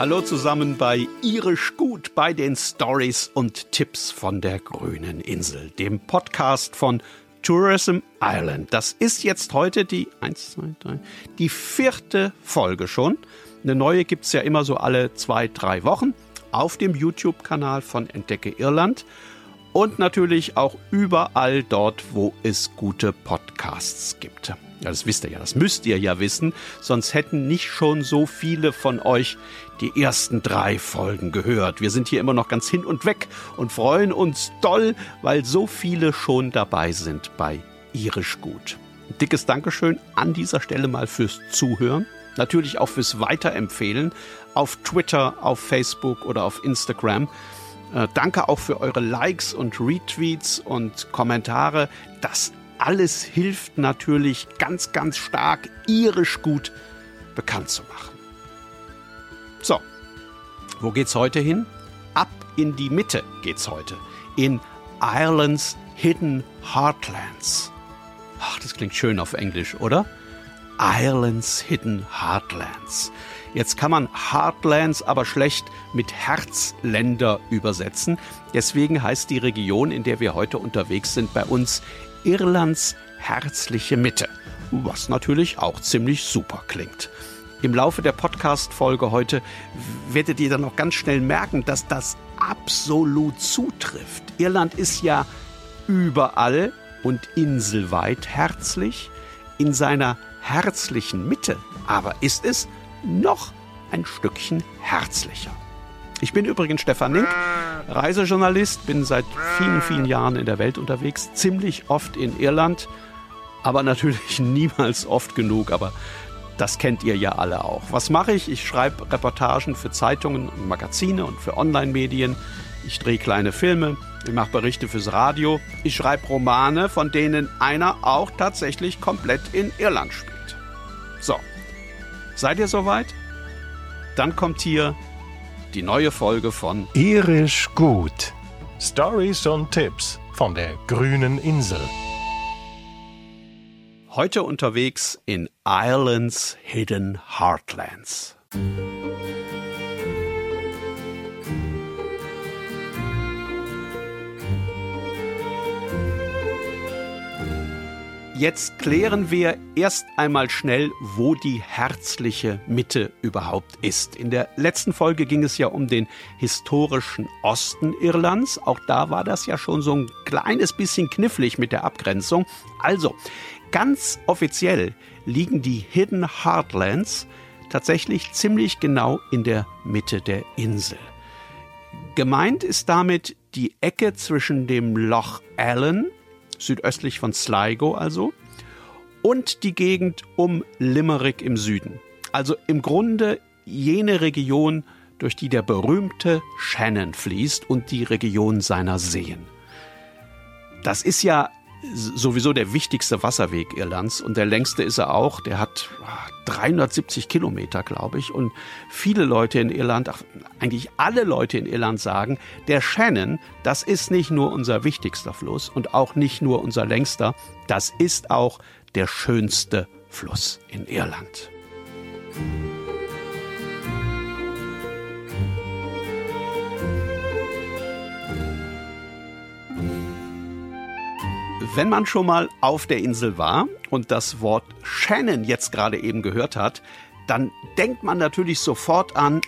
Hallo zusammen bei Irisch Gut bei den Stories und Tipps von der grünen Insel, dem Podcast von Tourism Island. Das ist jetzt heute die eins, zwei, drei, die vierte Folge schon. Eine neue gibt es ja immer so alle zwei, drei Wochen auf dem YouTube-Kanal von Entdecke Irland und natürlich auch überall dort, wo es gute Podcasts gibt. Ja, das wisst ihr ja, das müsst ihr ja wissen, sonst hätten nicht schon so viele von euch die ersten drei Folgen gehört. Wir sind hier immer noch ganz hin und weg und freuen uns doll, weil so viele schon dabei sind bei Irisch Gut. Ein dickes Dankeschön an dieser Stelle mal fürs Zuhören, natürlich auch fürs Weiterempfehlen auf Twitter, auf Facebook oder auf Instagram. Äh, danke auch für eure Likes und Retweets und Kommentare. Das alles hilft natürlich ganz, ganz stark, irisch gut bekannt zu machen. So, wo geht's heute hin? Ab in die Mitte geht's heute. In Ireland's Hidden Heartlands. Ach, das klingt schön auf Englisch, oder? Ireland's Hidden Heartlands. Jetzt kann man Heartlands aber schlecht mit Herzländer übersetzen. Deswegen heißt die Region, in der wir heute unterwegs sind, bei uns Irlands herzliche Mitte. Was natürlich auch ziemlich super klingt. Im Laufe der Podcast-Folge heute werdet ihr dann noch ganz schnell merken, dass das absolut zutrifft. Irland ist ja überall und inselweit herzlich. In seiner herzlichen Mitte aber ist es noch ein Stückchen herzlicher. Ich bin übrigens Stefan Link, Reisejournalist, bin seit vielen, vielen Jahren in der Welt unterwegs, ziemlich oft in Irland, aber natürlich niemals oft genug, aber das kennt ihr ja alle auch. Was mache ich? Ich schreibe Reportagen für Zeitungen und Magazine und für Online-Medien. Ich drehe kleine Filme, ich mache Berichte fürs Radio, ich schreibe Romane, von denen einer auch tatsächlich komplett in Irland spielt. So, Seid ihr soweit? Dann kommt hier die neue Folge von Irisch gut. Stories und Tipps von der grünen Insel. Heute unterwegs in Ireland's Hidden Heartlands. Jetzt klären wir erst einmal schnell, wo die herzliche Mitte überhaupt ist. In der letzten Folge ging es ja um den historischen Osten Irlands. Auch da war das ja schon so ein kleines bisschen knifflig mit der Abgrenzung. Also, ganz offiziell liegen die Hidden Heartlands tatsächlich ziemlich genau in der Mitte der Insel. Gemeint ist damit die Ecke zwischen dem Loch Allen südöstlich von Sligo also, und die Gegend um Limerick im Süden. Also im Grunde jene Region, durch die der berühmte Shannon fließt und die Region seiner Seen. Das ist ja sowieso der wichtigste Wasserweg Irlands und der längste ist er auch. Der hat 370 Kilometer, glaube ich. Und viele Leute in Irland, ach, eigentlich alle Leute in Irland sagen, der Shannon, das ist nicht nur unser wichtigster Fluss und auch nicht nur unser längster, das ist auch der schönste Fluss in Irland. Wenn man schon mal auf der Insel war und das Wort Shannon jetzt gerade eben gehört hat, dann denkt man natürlich sofort an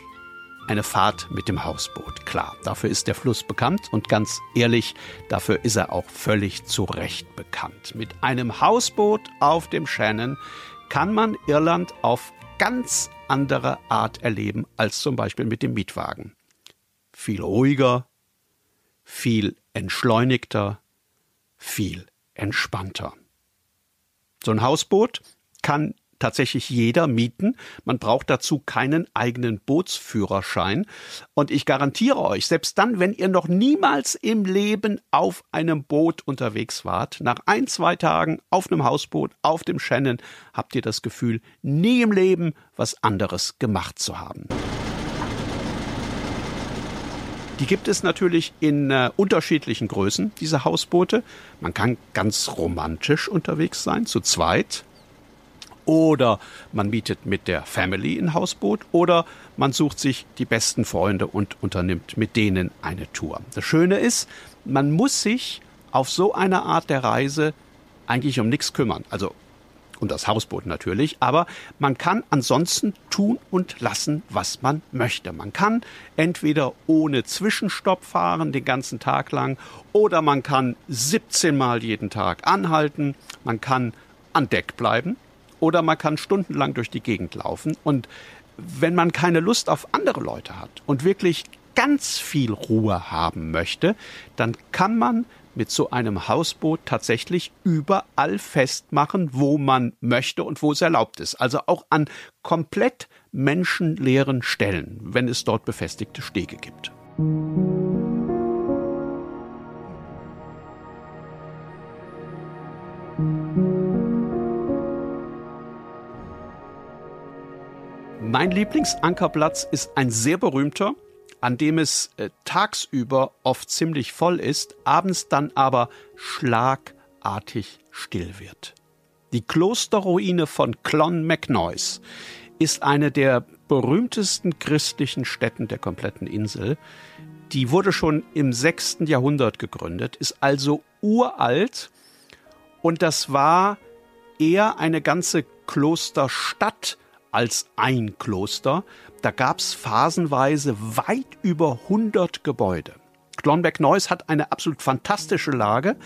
eine Fahrt mit dem Hausboot. Klar, dafür ist der Fluss bekannt und ganz ehrlich, dafür ist er auch völlig zu Recht bekannt. Mit einem Hausboot auf dem Shannon kann man Irland auf ganz andere Art erleben als zum Beispiel mit dem Mietwagen. Viel ruhiger, viel entschleunigter, viel entspannter. So ein Hausboot kann tatsächlich jeder mieten. Man braucht dazu keinen eigenen Bootsführerschein. Und ich garantiere euch, selbst dann, wenn ihr noch niemals im Leben auf einem Boot unterwegs wart, nach ein, zwei Tagen auf einem Hausboot, auf dem Shannon, habt ihr das Gefühl, nie im Leben was anderes gemacht zu haben. Die gibt es natürlich in äh, unterschiedlichen Größen, diese Hausboote. Man kann ganz romantisch unterwegs sein, zu zweit oder man mietet mit der Family ein Hausboot oder man sucht sich die besten Freunde und unternimmt mit denen eine Tour. Das Schöne ist, man muss sich auf so eine Art der Reise eigentlich um nichts kümmern. Also und das Hausboot natürlich, aber man kann ansonsten tun und lassen, was man möchte. Man kann entweder ohne Zwischenstopp fahren den ganzen Tag lang oder man kann 17 Mal jeden Tag anhalten, man kann an Deck bleiben oder man kann stundenlang durch die Gegend laufen. Und wenn man keine Lust auf andere Leute hat und wirklich ganz viel Ruhe haben möchte, dann kann man mit so einem Hausboot tatsächlich überall festmachen, wo man möchte und wo es erlaubt ist. Also auch an komplett menschenleeren Stellen, wenn es dort befestigte Stege gibt. Mein Lieblingsankerplatz ist ein sehr berühmter, an dem es äh, tagsüber oft ziemlich voll ist, abends dann aber schlagartig still wird. Die Klosterruine von Clonmacnoise ist eine der berühmtesten christlichen Städten der kompletten Insel. Die wurde schon im 6. Jahrhundert gegründet, ist also uralt und das war eher eine ganze Klosterstadt als ein Kloster. Da gab es phasenweise weit über 100 Gebäude. Clonbeck Neuss hat eine absolut fantastische Lage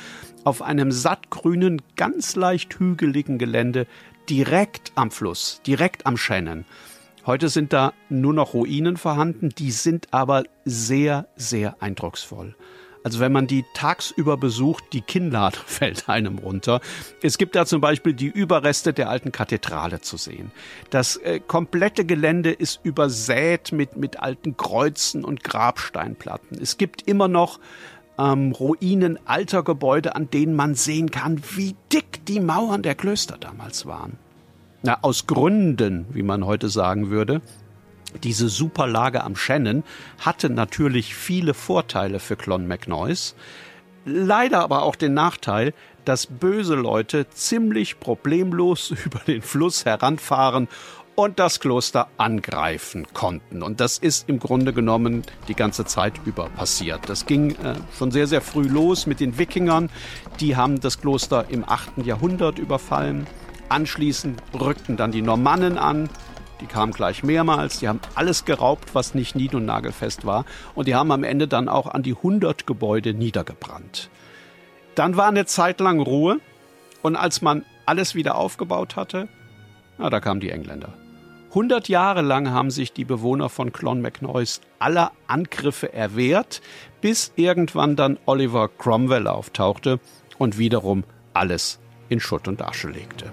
auf einem sattgrünen, ganz leicht hügeligen Gelände direkt am Fluss, direkt am Shannon. Heute sind da nur noch Ruinen vorhanden, die sind aber sehr, sehr eindrucksvoll. Also wenn man die tagsüber besucht, die Kinnlade fällt einem runter. Es gibt da zum Beispiel die Überreste der alten Kathedrale zu sehen. Das äh, komplette Gelände ist übersät mit, mit alten Kreuzen und Grabsteinplatten. Es gibt immer noch ähm, Ruinen alter Gebäude, an denen man sehen kann, wie dick die Mauern der Klöster damals waren. Na, aus Gründen, wie man heute sagen würde, diese Superlage am Shannon hatte natürlich viele Vorteile für Clonmacnoise, leider aber auch den Nachteil, dass böse Leute ziemlich problemlos über den Fluss heranfahren und das Kloster angreifen konnten. Und das ist im Grunde genommen die ganze Zeit über passiert. Das ging äh, schon sehr, sehr früh los mit den Wikingern. Die haben das Kloster im 8. Jahrhundert überfallen. Anschließend rückten dann die Normannen an, die kamen gleich mehrmals, die haben alles geraubt, was nicht nied- und nagelfest war. Und die haben am Ende dann auch an die 100 Gebäude niedergebrannt. Dann war eine Zeit lang Ruhe. Und als man alles wieder aufgebaut hatte, na, da kamen die Engländer. 100 Jahre lang haben sich die Bewohner von Clonmacnoise aller Angriffe erwehrt, bis irgendwann dann Oliver Cromwell auftauchte und wiederum alles in Schutt und Asche legte.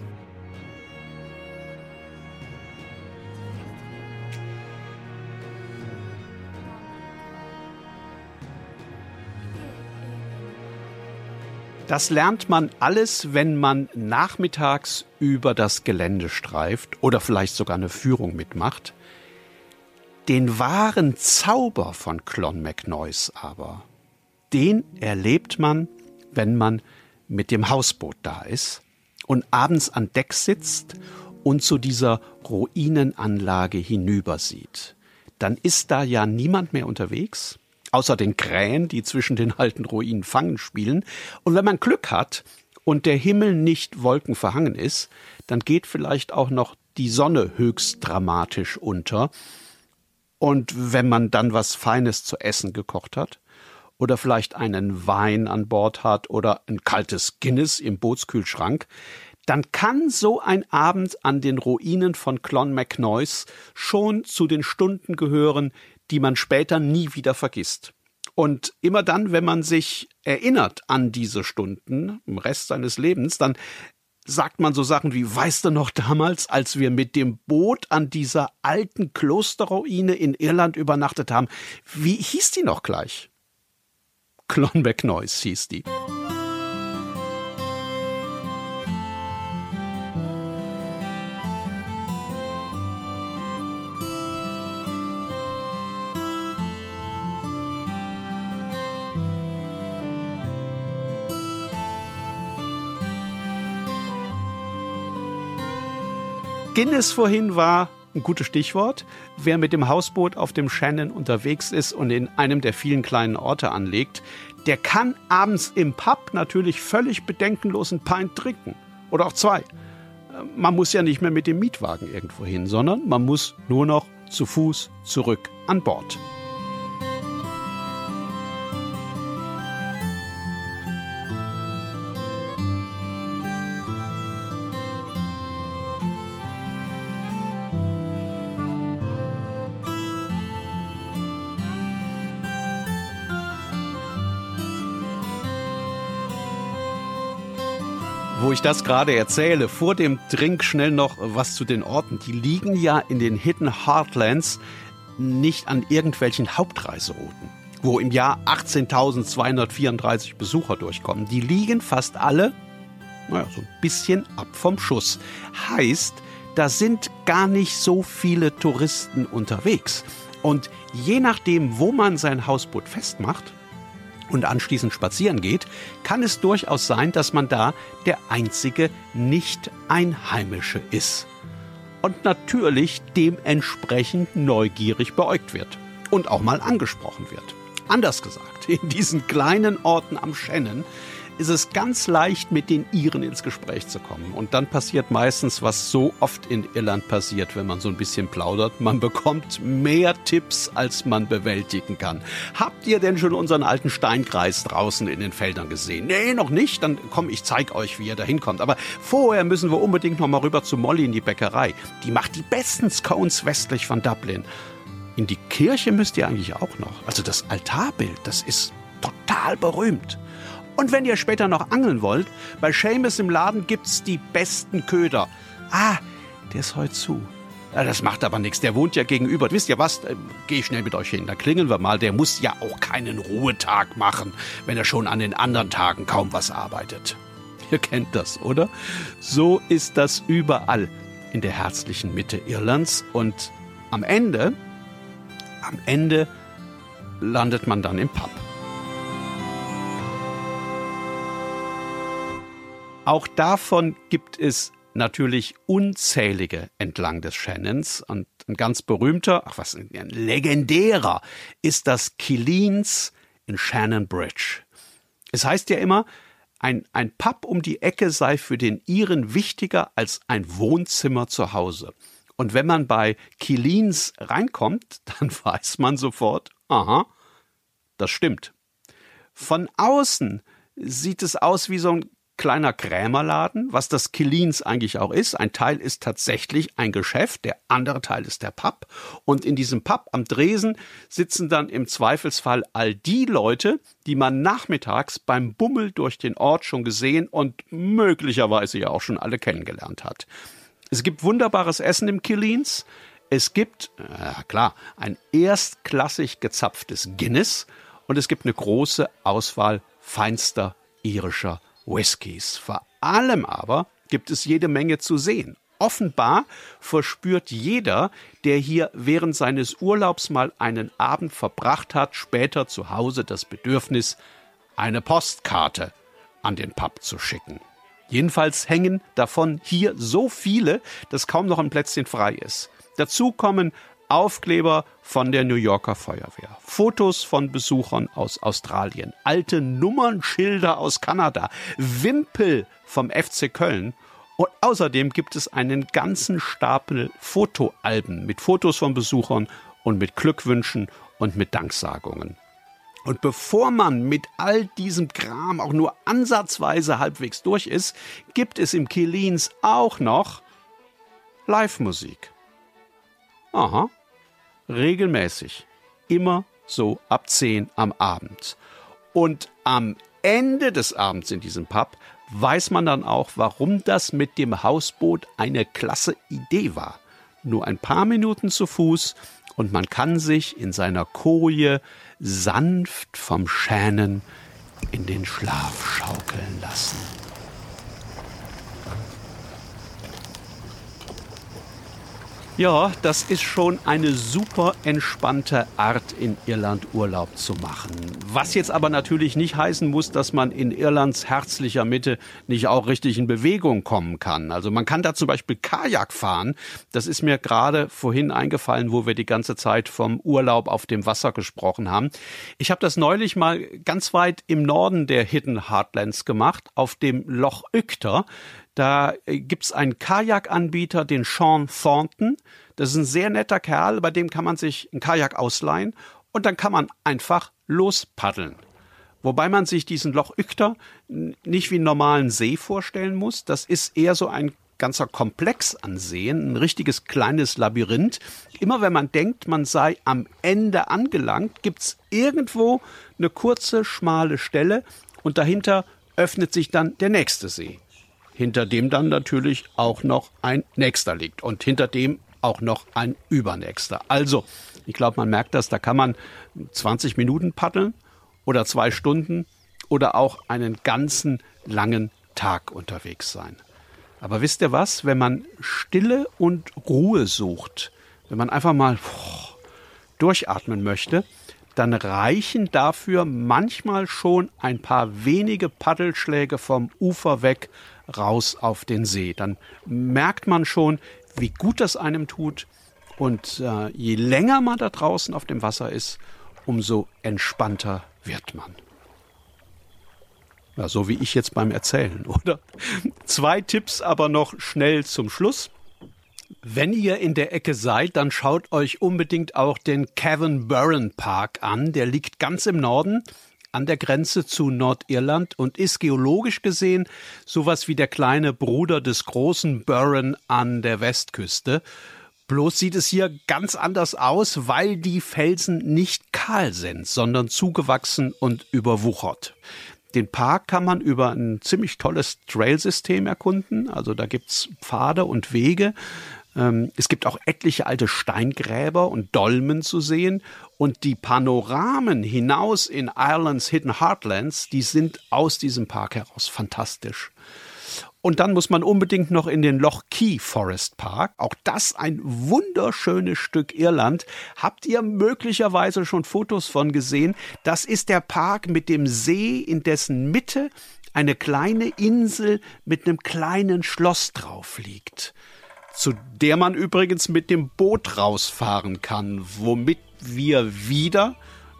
Das lernt man alles, wenn man nachmittags über das Gelände streift oder vielleicht sogar eine Führung mitmacht. Den wahren Zauber von Clonmacnoise aber, den erlebt man, wenn man mit dem Hausboot da ist und abends an Deck sitzt und zu dieser Ruinenanlage hinübersieht. Dann ist da ja niemand mehr unterwegs außer den Krähen, die zwischen den alten Ruinen Fangen spielen. Und wenn man Glück hat und der Himmel nicht wolkenverhangen ist, dann geht vielleicht auch noch die Sonne höchst dramatisch unter. Und wenn man dann was Feines zu essen gekocht hat, oder vielleicht einen Wein an Bord hat oder ein kaltes Guinness im Bootskühlschrank, dann kann so ein Abend an den Ruinen von Clonmacnoise schon zu den Stunden gehören, die man später nie wieder vergisst. Und immer dann, wenn man sich erinnert an diese Stunden im Rest seines Lebens, dann sagt man so Sachen wie, weißt du noch damals, als wir mit dem Boot an dieser alten Klosterruine in Irland übernachtet haben, wie hieß die noch gleich? Clonbeck-Noise hieß die. Guinness vorhin war ein gutes Stichwort. Wer mit dem Hausboot auf dem Shannon unterwegs ist und in einem der vielen kleinen Orte anlegt, der kann abends im Pub natürlich völlig bedenkenlos ein Pint trinken. Oder auch zwei. Man muss ja nicht mehr mit dem Mietwagen irgendwo hin, sondern man muss nur noch zu Fuß zurück an Bord. Wo ich das gerade erzähle, vor dem Drink schnell noch was zu den Orten. Die liegen ja in den Hidden Heartlands nicht an irgendwelchen Hauptreiserouten, wo im Jahr 18.234 Besucher durchkommen. Die liegen fast alle, naja, so ein bisschen ab vom Schuss. Heißt, da sind gar nicht so viele Touristen unterwegs. Und je nachdem, wo man sein Hausboot festmacht, und anschließend spazieren geht, kann es durchaus sein, dass man da der einzige Nicht-Einheimische ist. Und natürlich dementsprechend neugierig beäugt wird und auch mal angesprochen wird. Anders gesagt, in diesen kleinen Orten am Shannon ist es ganz leicht, mit den Iren ins Gespräch zu kommen. Und dann passiert meistens, was so oft in Irland passiert, wenn man so ein bisschen plaudert. Man bekommt mehr Tipps, als man bewältigen kann. Habt ihr denn schon unseren alten Steinkreis draußen in den Feldern gesehen? Nee, noch nicht. Dann komm, ich zeig euch, wie ihr da hinkommt. Aber vorher müssen wir unbedingt noch mal rüber zu Molly in die Bäckerei. Die macht die besten Scones westlich von Dublin. In die Kirche müsst ihr eigentlich auch noch. Also das Altarbild, das ist total berühmt. Und wenn ihr später noch angeln wollt, bei Seamus im Laden gibt's die besten Köder. Ah, der ist heute zu. Ja, das macht aber nichts, der wohnt ja gegenüber. Wisst ihr was? Äh, geh schnell mit euch hin. Da klingeln wir mal. Der muss ja auch keinen Ruhetag machen, wenn er schon an den anderen Tagen kaum was arbeitet. Ihr kennt das, oder? So ist das überall in der herzlichen Mitte Irlands. Und am Ende, am Ende landet man dann im Pub. Auch davon gibt es natürlich unzählige entlang des Shannons und ein ganz berühmter, ach was, ein legendärer ist das Killins in Shannon Bridge. Es heißt ja immer, ein, ein Pub um die Ecke sei für den Iren wichtiger als ein Wohnzimmer zu Hause. Und wenn man bei Killins reinkommt, dann weiß man sofort, aha, das stimmt. Von außen sieht es aus wie so ein kleiner Krämerladen, was das Killins eigentlich auch ist. Ein Teil ist tatsächlich ein Geschäft, der andere Teil ist der Pub. Und in diesem Pub am Dresen sitzen dann im Zweifelsfall all die Leute, die man nachmittags beim Bummel durch den Ort schon gesehen und möglicherweise ja auch schon alle kennengelernt hat. Es gibt wunderbares Essen im Killins. Es gibt, äh, klar, ein erstklassig gezapftes Guinness und es gibt eine große Auswahl feinster irischer Whiskys. Vor allem aber gibt es jede Menge zu sehen. Offenbar verspürt jeder, der hier während seines Urlaubs mal einen Abend verbracht hat, später zu Hause das Bedürfnis, eine Postkarte an den Pub zu schicken. Jedenfalls hängen davon hier so viele, dass kaum noch ein Plätzchen frei ist. Dazu kommen Aufkleber von der New Yorker Feuerwehr, Fotos von Besuchern aus Australien, alte Nummernschilder aus Kanada, Wimpel vom FC Köln und außerdem gibt es einen ganzen Stapel Fotoalben mit Fotos von Besuchern und mit Glückwünschen und mit Danksagungen. Und bevor man mit all diesem Kram auch nur ansatzweise halbwegs durch ist, gibt es im Kilins auch noch Live-Musik. Aha regelmäßig. Immer so ab 10 am Abend. Und am Ende des Abends in diesem Pub weiß man dann auch, warum das mit dem Hausboot eine klasse Idee war. Nur ein paar Minuten zu Fuß und man kann sich in seiner Koje sanft vom Schänen in den Schlaf schaukeln lassen. Ja, das ist schon eine super entspannte Art, in Irland Urlaub zu machen. Was jetzt aber natürlich nicht heißen muss, dass man in Irlands herzlicher Mitte nicht auch richtig in Bewegung kommen kann. Also man kann da zum Beispiel Kajak fahren. Das ist mir gerade vorhin eingefallen, wo wir die ganze Zeit vom Urlaub auf dem Wasser gesprochen haben. Ich habe das neulich mal ganz weit im Norden der Hidden Heartlands gemacht, auf dem Loch Ükter. Da äh, gibt's einen Kajakanbieter, den Sean Thornton. Das ist ein sehr netter Kerl, bei dem kann man sich ein Kajak ausleihen und dann kann man einfach lospaddeln. Wobei man sich diesen Loch Ükter nicht wie einen normalen See vorstellen muss. Das ist eher so ein ganzer Komplex an Seen, ein richtiges kleines Labyrinth. Immer wenn man denkt, man sei am Ende angelangt, gibt's irgendwo eine kurze, schmale Stelle und dahinter öffnet sich dann der nächste See hinter dem dann natürlich auch noch ein nächster liegt und hinter dem auch noch ein übernächster. Also, ich glaube, man merkt das, da kann man 20 Minuten paddeln oder zwei Stunden oder auch einen ganzen langen Tag unterwegs sein. Aber wisst ihr was, wenn man Stille und Ruhe sucht, wenn man einfach mal durchatmen möchte, dann reichen dafür manchmal schon ein paar wenige Paddelschläge vom Ufer weg raus auf den See. Dann merkt man schon, wie gut das einem tut. Und äh, je länger man da draußen auf dem Wasser ist, umso entspannter wird man. Ja, so wie ich jetzt beim Erzählen, oder? Zwei Tipps aber noch schnell zum Schluss. Wenn ihr in der Ecke seid, dann schaut euch unbedingt auch den Cavan Burren Park an. Der liegt ganz im Norden an der Grenze zu Nordirland und ist geologisch gesehen sowas wie der kleine Bruder des großen Burren an der Westküste. Bloß sieht es hier ganz anders aus, weil die Felsen nicht kahl sind, sondern zugewachsen und überwuchert. Den Park kann man über ein ziemlich tolles Trailsystem erkunden. Also da gibt's Pfade und Wege. Ähm, es gibt auch etliche alte Steingräber und Dolmen zu sehen. Und die Panoramen hinaus in Irelands Hidden Heartlands, die sind aus diesem Park heraus fantastisch. Und dann muss man unbedingt noch in den Loch Key Forest Park. Auch das ein wunderschönes Stück Irland. Habt ihr möglicherweise schon Fotos von gesehen? Das ist der Park mit dem See, in dessen Mitte eine kleine Insel mit einem kleinen Schloss drauf liegt zu der man übrigens mit dem Boot rausfahren kann, womit wir wieder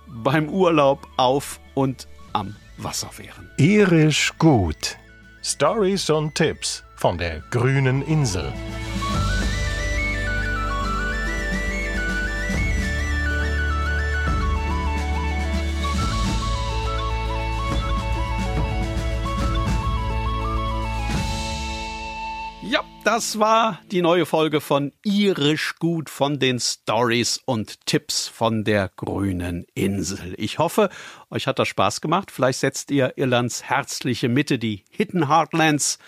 beim Urlaub auf und am Wasser wären. Irisch gut. Stories und Tipps von der grünen Insel. Das war die neue Folge von Irisch gut von den Stories und Tipps von der grünen Insel. Ich hoffe, euch hat das Spaß gemacht. Vielleicht setzt ihr Irlands herzliche Mitte, die Hidden Heartlands,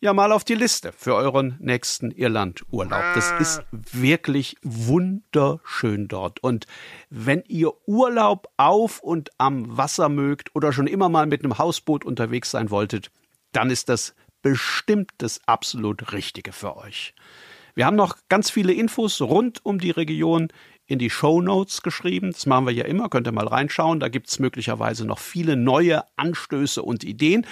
ja mal auf die Liste für euren nächsten Irlandurlaub. Das ist wirklich wunderschön dort. Und wenn ihr Urlaub auf und am Wasser mögt oder schon immer mal mit einem Hausboot unterwegs sein wolltet, dann ist das bestimmt das absolut Richtige für euch. Wir haben noch ganz viele Infos rund um die Region in die Show Notes geschrieben. Das machen wir ja immer, könnt ihr mal reinschauen. Da gibt es möglicherweise noch viele neue Anstöße und Ideen.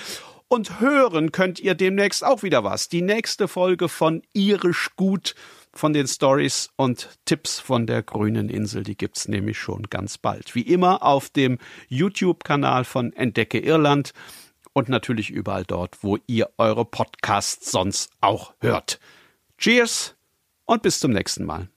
Und hören könnt ihr demnächst auch wieder was. Die nächste Folge von Irisch Gut von den Stories und Tipps von der grünen Insel, die gibt's nämlich schon ganz bald. Wie immer auf dem YouTube-Kanal von Entdecke Irland und natürlich überall dort, wo ihr eure Podcasts sonst auch hört. Cheers und bis zum nächsten Mal.